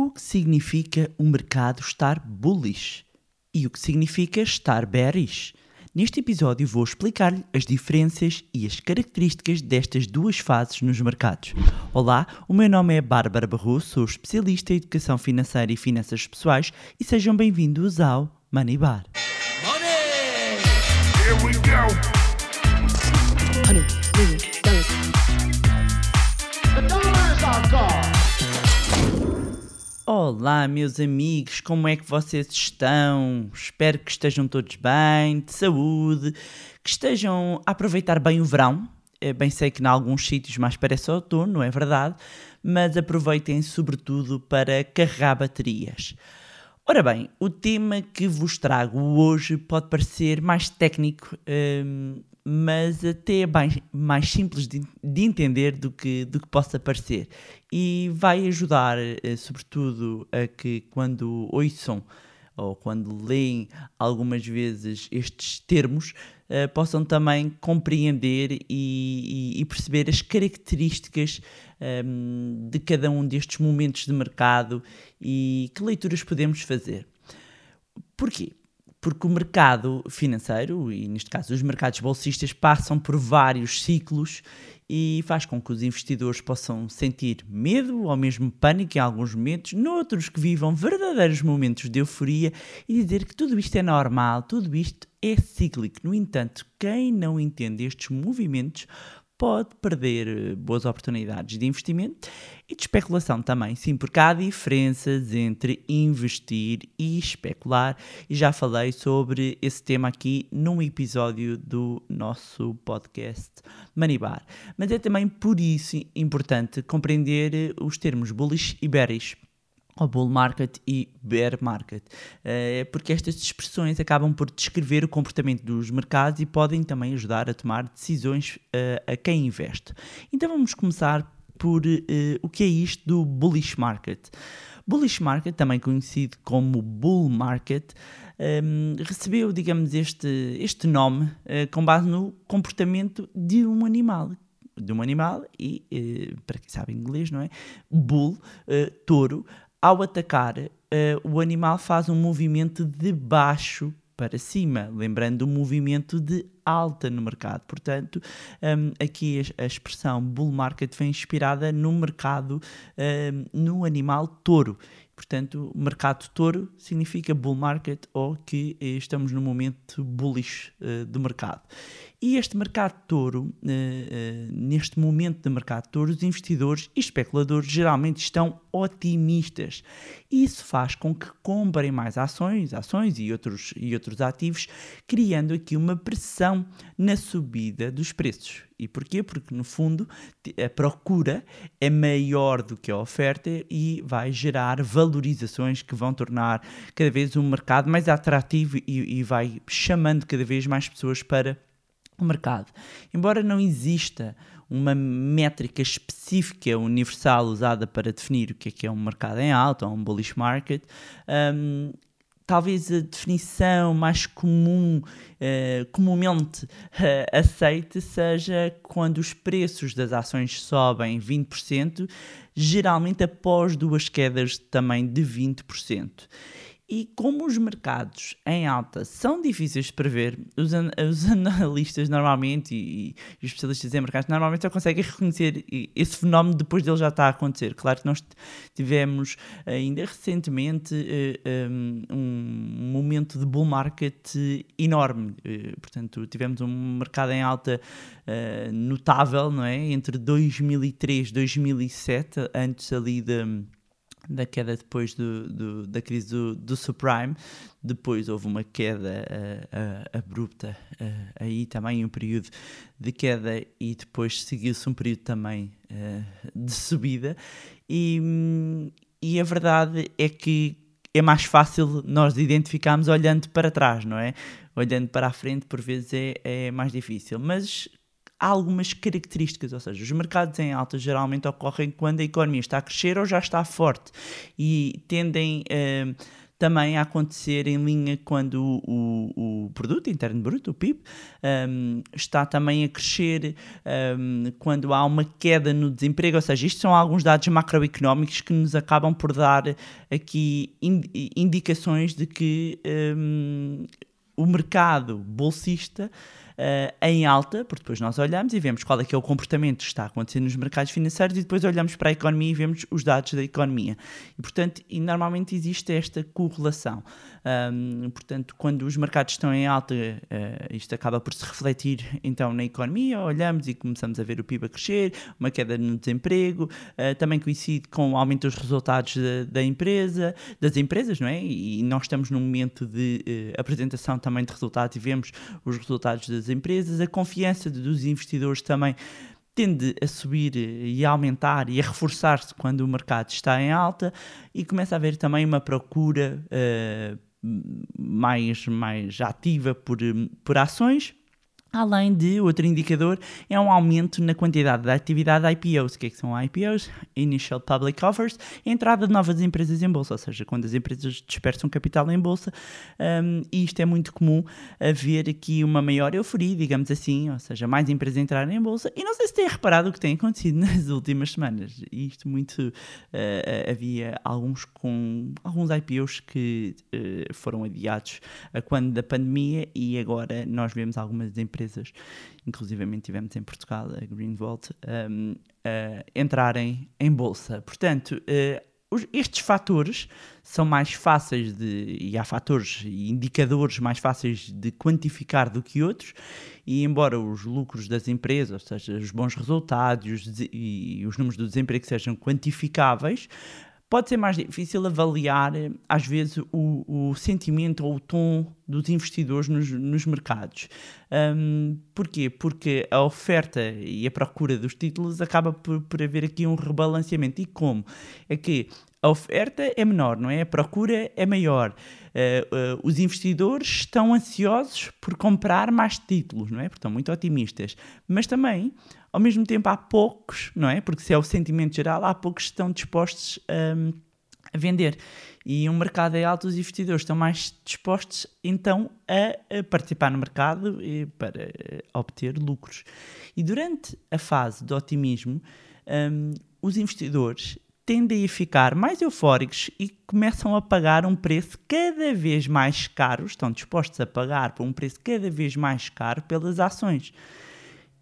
O que significa o mercado estar bullish? E o que significa estar bearish? Neste episódio vou explicar-lhe as diferenças e as características destas duas fases nos mercados. Olá, o meu nome é Bárbara Barroso, sou especialista em educação financeira e finanças pessoais e sejam bem-vindos ao Money Bar. Money! Olá, meus amigos, como é que vocês estão? Espero que estejam todos bem, de saúde, que estejam a aproveitar bem o verão. Eu bem sei que em alguns sítios mais parece outono, não é verdade? Mas aproveitem sobretudo para carregar baterias. Ora bem, o tema que vos trago hoje pode parecer mais técnico, hum, mas até é bem, mais simples de, de entender do que, do que possa parecer. E vai ajudar, eh, sobretudo, a que quando ouçam ou quando leem algumas vezes estes termos, eh, possam também compreender e, e- e perceber as características ehm, de cada um destes momentos de mercado e que leituras podemos fazer. Porquê? Porque o mercado financeiro, e neste caso os mercados bolsistas, passam por vários ciclos e faz com que os investidores possam sentir medo ou mesmo pânico em alguns momentos, noutros que vivam verdadeiros momentos de euforia e dizer que tudo isto é normal, tudo isto é cíclico. No entanto, quem não entende estes movimentos pode perder eh, boas oportunidades de investimento e de especulação também. Sim, porque há diferenças entre investir e especular e já falei sobre esse tema aqui num episódio do nosso podcast Money Bar. Mas é também por isso importante compreender eh, os termos bullish e bearish ou bull market e bear market, Eh, porque estas expressões acabam por descrever o comportamento dos mercados e podem também ajudar a tomar decisões eh, a quem investe. Então vamos começar por eh, o que é isto do bullish market. Bullish market, também conhecido como bull market, ehm, recebeu, digamos, este, este nome com base no comportamento de um animal de um animal e, para quem sabe inglês, não é? Bull, eh, touro, ao atacar, eh, o animal faz um movimento de baixo para cima, lembrando o movimento de alta no mercado. Portanto, hum, aqui a, a expressão bull market vem inspirada no mercado, hum, no animal touro. Portanto, mercado touro significa bull market ou que eh, estamos no momento bullish eh, do mercado. E este mercado touro, eh, eh, neste momento de mercado touro, os investidores e especuladores geralmente estão otimistas. Isso faz com que comprem mais ações, ações e outros, e outros ativos, criando aqui uma pressão na subida dos preços. E porquê? Porque, no fundo, a procura é maior do que a oferta e vai gerar valorizações que vão tornar cada vez um mercado mais atrativo e, e vai chamando cada vez mais pessoas para o mercado. Embora não exista uma métrica específica universal usada para definir o que é que é um mercado em alta ou um bullish market, hum, talvez a definição mais comum, eh, comumente eh, aceite, seja quando os preços das ações sobem 20%, geralmente após duas quedas também de 20%. E como os mercados em alta são difíceis de prever, os, an- os analistas normalmente e, e os especialistas em mercados normalmente só conseguem reconhecer esse fenómeno depois dele já estar a acontecer. Claro que nós tivemos ainda recentemente eh, um, um momento de bull market enorme. Eh, Portanto, tivemos um mercado em alta eh, notável, não é? Entre 2003 e 2007, antes ali da da queda depois do, do- da crise do, do subprime, depois houve uma queda ah, ah, abrupta, ah, aí também um período de queda e depois seguiu-se um período também de subida. E, e a verdade é que é mais fácil nós identificarmos olhando para trás, não é? Olhando para a frente por vezes é, é mais difícil, mas há algumas características, ou seja, os mercados em alta geralmente ocorrem quando a economia está a crescer ou já está forte e tendem, eh, também a acontecer em linha quando o, o produto interno bruto, o PIB, um, está também a crescer um, quando há uma queda no desemprego, ou seja, isto são alguns dados macroeconómicos que nos acabam por dar aqui in- indicações de que um, o mercado bolsista eh, em alta, porque depois nós olhamos e vemos qual é que é o comportamento que está acontecendo nos mercados financeiros e depois olhamos para a economia e vemos os dados da economia. E, portanto, e normalmente existe esta correlação. Ahm, portanto, quando os mercados estão em alta, eh, isto acaba por se refletir então na economia, olhamos e começamos a ver o PIB a crescer, uma queda no desemprego, eh, também coincide com o aumento dos resultados da, da empresa, das empresas, não é? E nós estamos num momento de eh, apresentação também de resultados e vemos os resultados das empresas, a confiança dos investidores também tende a subir e a aumentar e a reforçar-se quando o mercado está em alta e começa a haver também uma procura eh, mais, mais ativa por, por ações. Além de outro indicador, é um aumento na quantidade da atividade de IPOs. O que, é que são IPOs? Initial Public Offers, entrada de novas empresas em bolsa, ou seja, quando as empresas dispersam capital em bolsa, um, e isto é muito comum haver aqui uma maior euforia, digamos assim, ou seja, mais empresas entrarem em bolsa. E não sei se têm reparado o que tem acontecido nas últimas semanas. Isto muito. uh, havia alguns com alguns IPOs que uh, foram adiados a quando da pandemia e agora nós vemos algumas empresas, inclusivamente tivemos em Portugal, a Greenvolt, um, uh, entrarem em bolsa. Portanto, uh, estes fatores são mais fáceis de. e há fatores e indicadores mais fáceis de quantificar do que outros, e embora os lucros das empresas, ou seja, os bons resultados e os números do desemprego sejam quantificáveis, pode ser mais difícil avaliar, às vezes, o, o sentimento ou o tom dos investidores nos, nos mercados. Hum, porquê? Porque a oferta e a procura dos títulos acaba por, por haver aqui um rebalanceamento. E como? É que a oferta é menor, não é? A procura é maior. Eh, eh, os investidores estão ansiosos por comprar mais títulos, não é? Porque estão muito otimistas. Mas também, ao mesmo tempo, há poucos, não é? Porque se é o sentimento geral, há poucos que estão dispostos hum, a vender. E um mercado é alto, os investidores estão mais dispostos então a, a participar no mercado para eh, obter lucros. E durante a fase de otimismo, hum, os investidores tendem a ficar mais eufóricos e começam a pagar um preço cada vez mais caro, estão dispostos a pagar por um preço cada vez mais caro pelas ações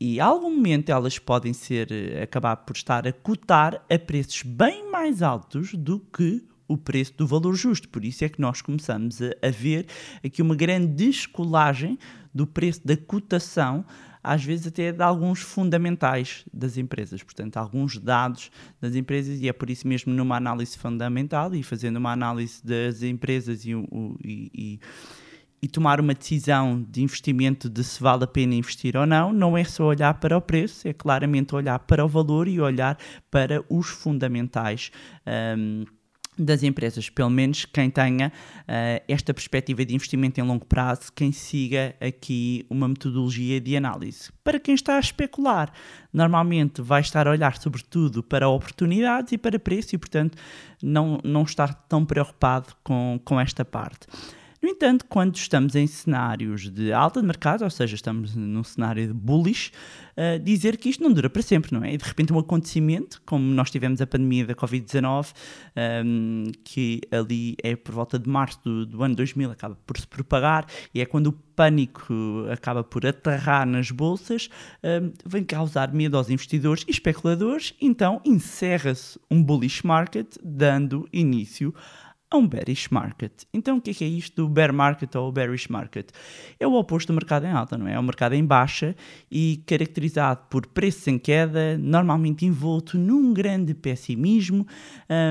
e a algum momento elas podem ser eh, acabar por estar a cotar a preços bem mais altos do que o preço do valor justo. Por isso é que nós começamos a, a ver aqui uma grande descolagem do preço da cotação, às vezes até de alguns fundamentais das empresas, portanto, alguns dados das empresas, e é por isso mesmo numa análise fundamental e fazendo uma análise das empresas e, e- e e tomar uma decisão de investimento de se vale a pena investir ou não, não é só olhar para o preço, é claramente olhar para o valor e olhar para os fundamentais. hum, das empresas, pelo menos quem tenha ah, esta perspectiva de investimento em longo prazo, quem siga aqui uma metodologia de análise. Para quem está a especular, normalmente vai estar a olhar sobretudo para oportunidades e para preço e, portanto, não, não estar tão preocupado com, com esta parte. No entanto, quando estamos em cenários de alta de mercado, ou seja, estamos num cenário de bullish, uh, dizer que isto não dura para sempre, não é? E de repente um acontecimento, como nós tivemos a pandemia da Covid-19, um, que ali é por volta de março do, do ano 2000, acaba por se propagar, e é quando o pânico acaba por aterrar nas bolsas, um, vem causar medo aos investidores e especuladores, então encerra-se um bullish market, dando início um bearish market. Então, o que é, que é isto do bear market ou bearish market? É o oposto do mercado em alta, não é? É o mercado em baixa e caracterizado por preços em queda, normalmente envolto num grande pessimismo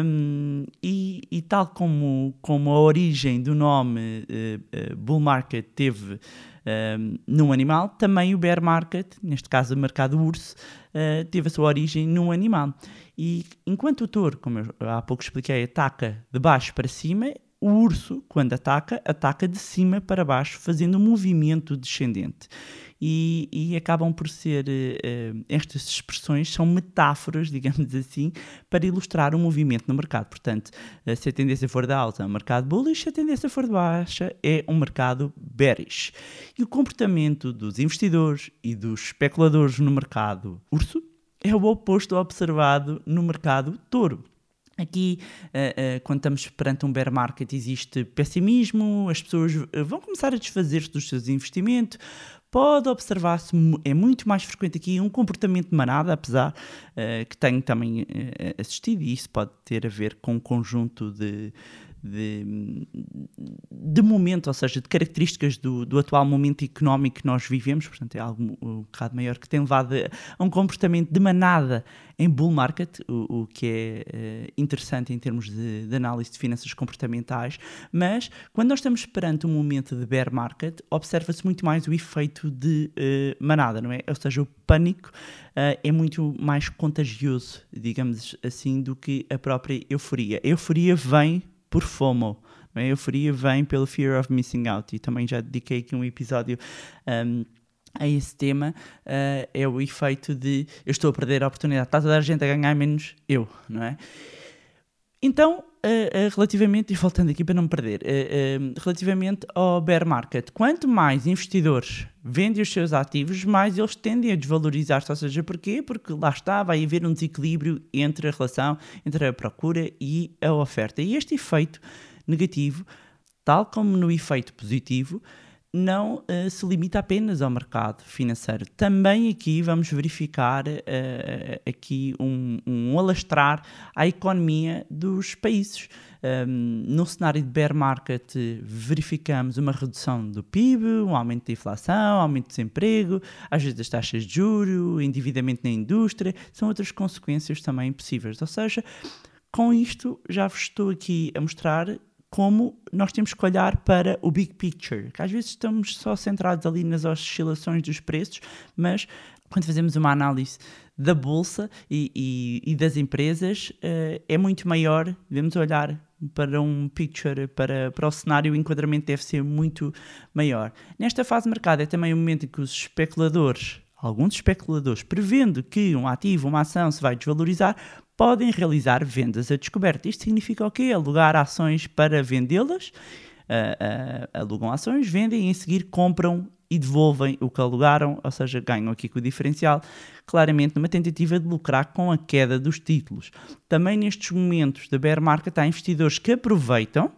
hum, e, e tal como, como a origem do nome eh, eh, bull market teve um, num animal, também o bear market, neste caso o mercado urso, uh, teve a sua origem num animal. E enquanto o touro, como eu há pouco expliquei, ataca de baixo para cima, o urso, quando ataca, ataca de cima para baixo, fazendo um movimento descendente. e, e acabam por ser eh, estas expressões são metáforas, digamos assim, para ilustrar o movimento no mercado. Portanto, eh, se a tendência for de alta, é um mercado bullish, se a tendência for de baixa, é um mercado bearish. E o comportamento dos investidores e dos especuladores no mercado urso é o oposto observado no mercado touro. Aqui, uh, uh, quando estamos perante um bear market, existe pessimismo, as pessoas uh, vão começar a desfazer-se dos seus investimentos. Pode observar-se, é muito mais frequente aqui um comportamento de manada, apesar que tenho também assistido, e isso pode ter a ver com um conjunto de, de, de momento, ou seja, de características do, do atual momento económico que nós vivemos, portanto é algo um bocado maior que tem levado a um comportamento de manada em bull market, o, o que é uh, interessante em termos de, de, análise de finanças comportamentais, mas quando nós estamos perante um momento de bear market, observa-se muito mais o efeito de uh, manada, não é? Ou seja, o pânico uh, é muito mais contagioso, digamos assim, do que a própria euforia. A euforia vem por FOMO. A euforia vem pelo Fear of Missing Out e também já dediquei aqui um episódio um, a esse tema. Uh, é o efeito de eu estou a perder a oportunidade, está toda a gente a ganhar menos eu, não é? Então, relativamente, e voltando aqui para não me perder, relativamente ao bear market, quanto mais investidores vendem os seus ativos, mais eles tendem a desvalorizar-se. Ou seja, porquê? Porque lá está, vai haver um desequilíbrio entre a relação entre a procura e a oferta. E este efeito negativo, tal como no efeito positivo, não uh, se limita apenas ao mercado financeiro. Também aqui vamos verificar uh, aqui um, um alastrar à economia dos países. Um, no cenário de bear market verificamos uma redução do PIB, um aumento da inflação, aumento do desemprego, às vezes das taxas de juro, endividamento na indústria, são outras consequências também possíveis. Ou seja, com isto já vos estou aqui a mostrar como nós temos que olhar para o big picture, que às vezes estamos só centrados ali nas oscilações dos preços, mas quando fazemos uma análise da bolsa e, e, e das empresas, uh, é muito maior. Devemos olhar para um picture, para, para o cenário, o enquadramento deve ser muito maior. Nesta fase de mercado é também o momento em que os especuladores, alguns especuladores, prevendo que um ativo, uma ação se vai desvalorizar, podem realizar vendas a descoberto. Isto significa o quê? Alugar ações para vendê-las, uh, uh, alugam ações, vendem e em seguir compram e devolvem o que alugaram, ou seja, ganham aqui com o diferencial, claramente numa tentativa de lucrar com a queda dos títulos. Também nestes momentos da bear market há investidores que aproveitam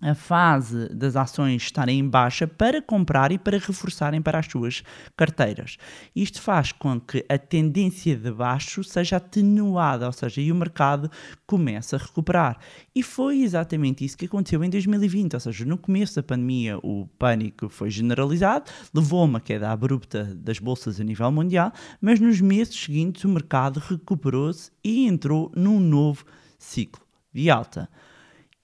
a fase das ações estarem em baixa para comprar e para reforçarem para as suas carteiras. Isto faz com que a tendência de baixo seja atenuada, ou seja, e o mercado começa a recuperar. E foi exatamente isso que aconteceu em 2020, ou seja, no começo da pandemia o pânico foi generalizado, levou a uma queda abrupta das bolsas a nível mundial, mas nos meses seguintes o mercado recuperou-se e entrou num novo ciclo de alta.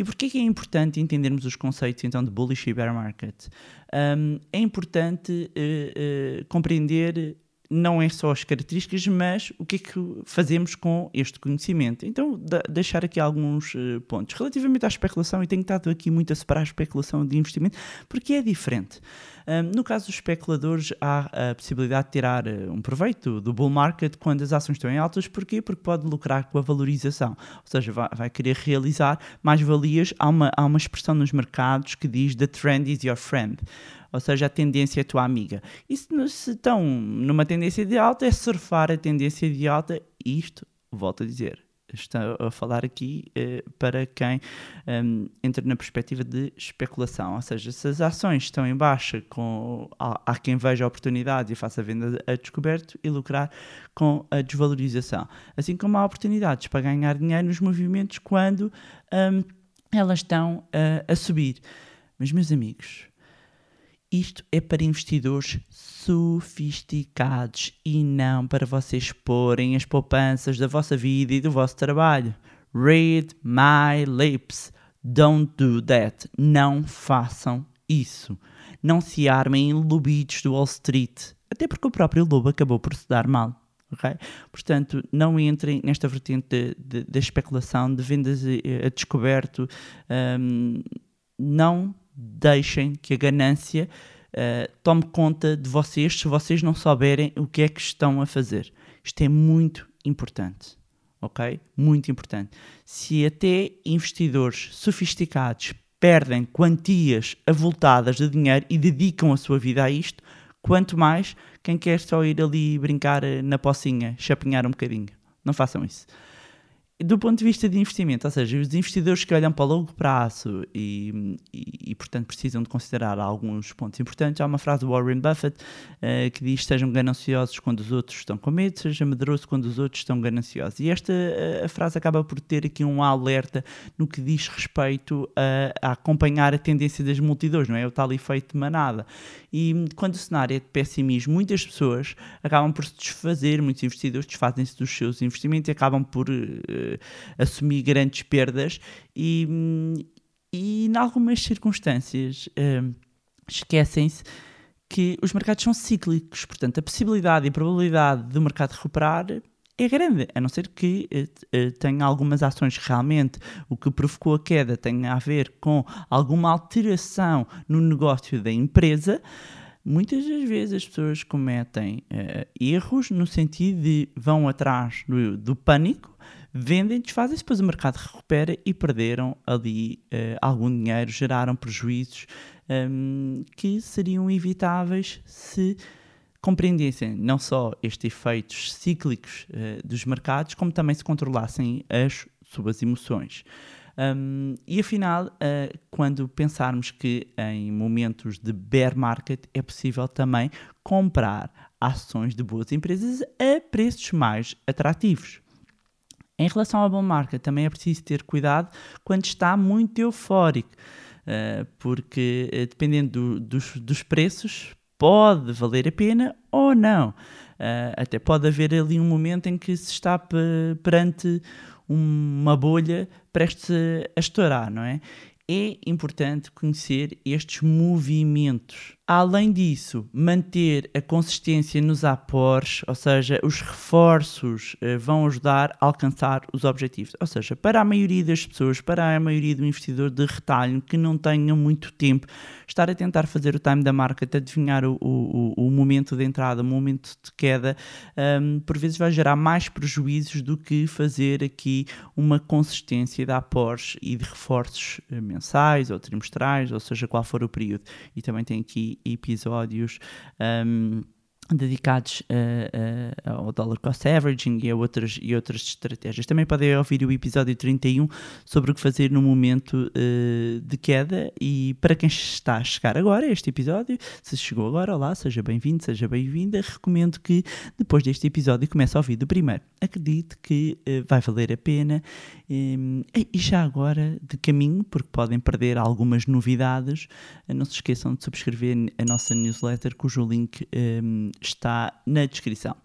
E porquê que é importante entendermos os conceitos então de bullish e bear market? Um, é importante uh, uh, compreender não é só as características, mas o que é que fazemos com este conhecimento. Então, deixar aqui alguns uh, pontos. Relativamente à especulação, e tenho estado aqui muito a separar a especulação de investimento, porque é diferente. No caso dos especuladores, há a possibilidade de tirar uh, um proveito do bull market quando as ações estão em altas. Porquê? Porque pode lucrar com a valorização. Ou seja, vai, vai querer realizar mais valias. Há uma, há uma expressão nos mercados que diz: The trend is your friend ou seja, a tendência é tua amiga. E se, se estão numa tendência de alta, é surfar a tendência de alta. Isto, volto a dizer, está a falar aqui eh, para quem um, entra na perspectiva de especulação, ou seja, se as ações estão em baixa, com, há, há, quem veja a oportunidade e faça a venda a descoberto e lucrar com a desvalorização, assim como há oportunidades para ganhar dinheiro nos movimentos quando um, elas estão uh, a subir. Mas meus amigos, isto é para investidores sofisticados e não para vocês porem as poupanças da vossa vida e do vosso trabalho. Read my lips. Don't do that. Não façam isso. Não se armem em lobitos do Wall Street. Até porque o próprio lobo acabou por se dar mal. Okay? Portanto, não entrem nesta vertente da especulação, de vendas a, a descoberto. Um, não deixem que a ganância Uh, tome conta de vocês se vocês não souberem o que é que estão a fazer. Isto é muito importante. Ok? Muito importante. Se até investidores sofisticados perdem quantias avultadas de dinheiro e dedicam a sua vida a isto, quanto mais quem quer só ir ali brincar eh, na pocinha, chapinhar um bocadinho. Não façam isso do ponto de vista de investimento, ou seja, os investidores que olham para o longo prazo e, e, e portanto, precisam de considerar alguns pontos importantes, há uma frase do Warren Buffett uh, que diz: Sejam gananciosos quando os outros estão com medo, seja medroso quando os outros estão gananciosos. E esta uh, a frase acaba por ter aqui um alerta no que diz respeito a, a acompanhar a tendência das multidões, não é? O tal efeito de manada. E quando o cenário é de pessimismo, muitas pessoas acabam por se desfazer, muitos investidores desfazem-se dos seus investimentos e acabam por. Uh, assumir grandes perdas e, e em algumas circunstâncias uh, esquecem-se que os mercados são cíclicos, portanto a possibilidade e a probabilidade do mercado recuperar é grande, a não ser que uh, tenha algumas ações realmente o que provocou a queda tenha a ver com alguma alteração no negócio da empresa. Muitas das vezes as pessoas cometem uh, erros no sentido de vão atrás do, do pânico vendem, desfazem-se, depois o mercado recupera e perderam ali uh, algum dinheiro, geraram prejuízos um, ehm, que seriam evitáveis se compreendessem não só estes efeitos cíclicos uh, dos mercados, como também se controlassem as suas emoções. Um, e afinal, uh, quando pensarmos que em momentos de bear market é possível também comprar ações de boas empresas a preços mais atrativos. Em relação ao bull market, também é preciso ter cuidado quando está muito eufórico, uh, porque uh, dependendo do, dos, dos preços, pode valer a pena ou não. Uh, até pode haver ali um momento em que se está perante uma bolha prestes a estourar, não é? É importante conhecer estes movimentos Além disso, manter a consistência nos apores, ou seja, os reforços eh, vão ajudar a alcançar os objetivos. Ou seja, para a maioria das pessoas, para a maioria do investidor de retalho que não tenha muito tempo, estar a tentar fazer o time da marca, adivinhar o, o, o momento de entrada, o momento de queda, um, por vezes vai gerar mais prejuízos do que fazer aqui uma consistência de apores e de reforços eh, mensais ou trimestrais, ou seja, qual for o período. E também tem aqui episódios. Um, dedicados a, a, ao dollar cost averaging e a outras, e outras estratégias. Também podem ouvir o episódio 31 sobre o que fazer no momento uh, de queda e para quem está a chegar agora a este episódio, se chegou agora, olá, seja bem-vindo, seja bem-vinda, recomendo que depois deste episódio comece a ouvir do primeiro. Acredito que uh, vai valer a pena um, e já agora de caminho, porque podem perder algumas novidades, não se esqueçam de subscrever a nossa newsletter cujo link um, está na descrição.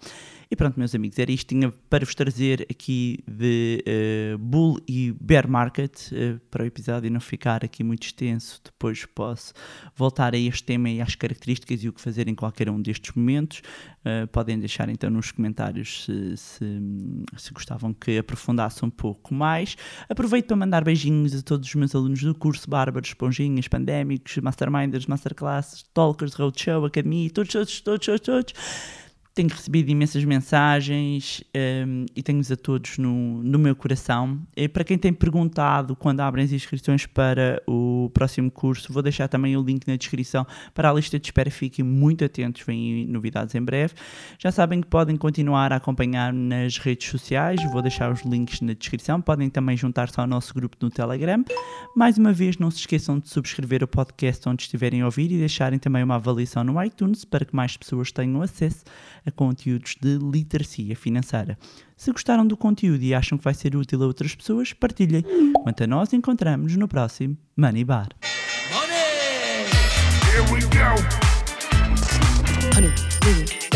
E pronto, meus amigos, era isto tinha para vos trazer aqui de uh, Bull e Bear Market uh, para o episódio não ficar aqui muito extenso. Depois posso voltar a este tema e às características e o que fazer em qualquer um destes momentos. Uh, podem deixar então nos comentários se, se, se, gostavam que aprofundasse um pouco mais. Aproveito para mandar beijinhos a todos os meus alunos do curso Bárbaros, Esponjinhas, Pandémicos, Masterminders, Masterclasses, Talkers, Roadshow, Academia, todos, todos, todos, todos. todos tenho recebido imensas mensagens um, e tenho-os a todos no, no meu coração. E para quem tem perguntado quando abrem as inscrições para o próximo curso, vou deixar também o link na descrição para a lista de espera. Fiquem muito atentos, vêm novidades em breve. Já sabem que podem continuar a acompanhar nas redes sociais, vou deixar os links na descrição. Podem também juntar-se ao nosso grupo no Telegram. Mais uma vez, não se esqueçam de subscrever o podcast onde estiverem a ouvir e deixarem também uma avaliação no iTunes para que mais pessoas tenham acesso a conteúdos de literacia financeira. Se gostaram do conteúdo e acham que vai ser útil a outras pessoas, partilhem. Quanto a nós, encontramos no próximo Money Bar. Money! Here we go. Honey,